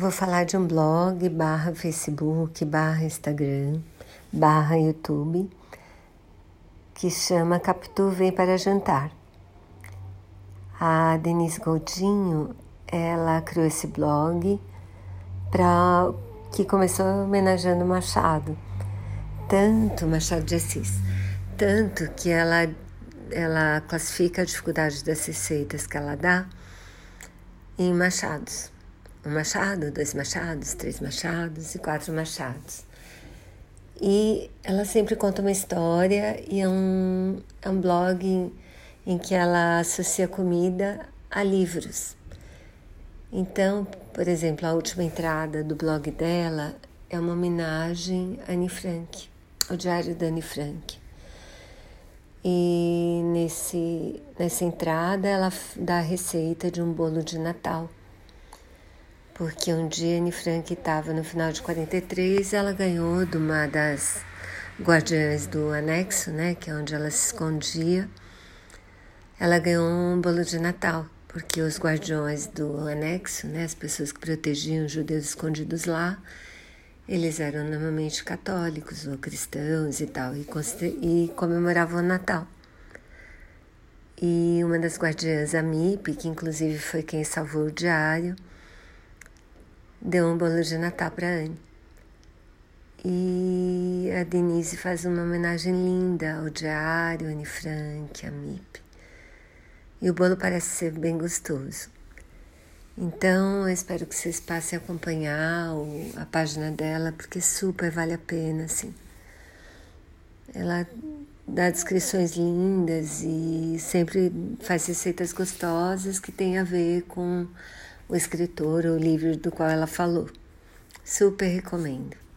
Vou falar de um blog barra Facebook, barra Instagram, barra YouTube, que chama Capitu Vem para Jantar. A Denise Goldinho, ela criou esse blog para que começou homenageando Machado, tanto Machado de Assis, tanto que ela ela classifica a dificuldade das receitas que ela dá em machados um machado, dois machados, três machados e quatro machados. E ela sempre conta uma história e é um, é um blog em, em que ela associa comida a livros. Então, por exemplo, a última entrada do blog dela é uma homenagem a Anne Frank, o diário da Anne Frank. E nesse, nessa entrada ela dá a receita de um bolo de Natal porque um dia Anne Frank estava no final de 43, ela ganhou de uma das guardiãs do anexo, né, que é onde ela se escondia, ela ganhou um bolo de Natal, porque os guardiões do anexo, né, as pessoas que protegiam os judeus escondidos lá, eles eram normalmente católicos ou cristãos e tal, e, e comemoravam o Natal. E uma das guardiãs, a Mip, que inclusive foi quem salvou o diário, deu um bolo de Natal para Anne. E a Denise faz uma homenagem linda ao diário, Anne Frank, a MIP. E o bolo parece ser bem gostoso. Então, eu espero que vocês passem a acompanhar a página dela, porque super vale a pena, assim. Ela dá descrições lindas e sempre faz receitas gostosas que têm a ver com o escritor, o livro do qual ela falou. Super recomendo.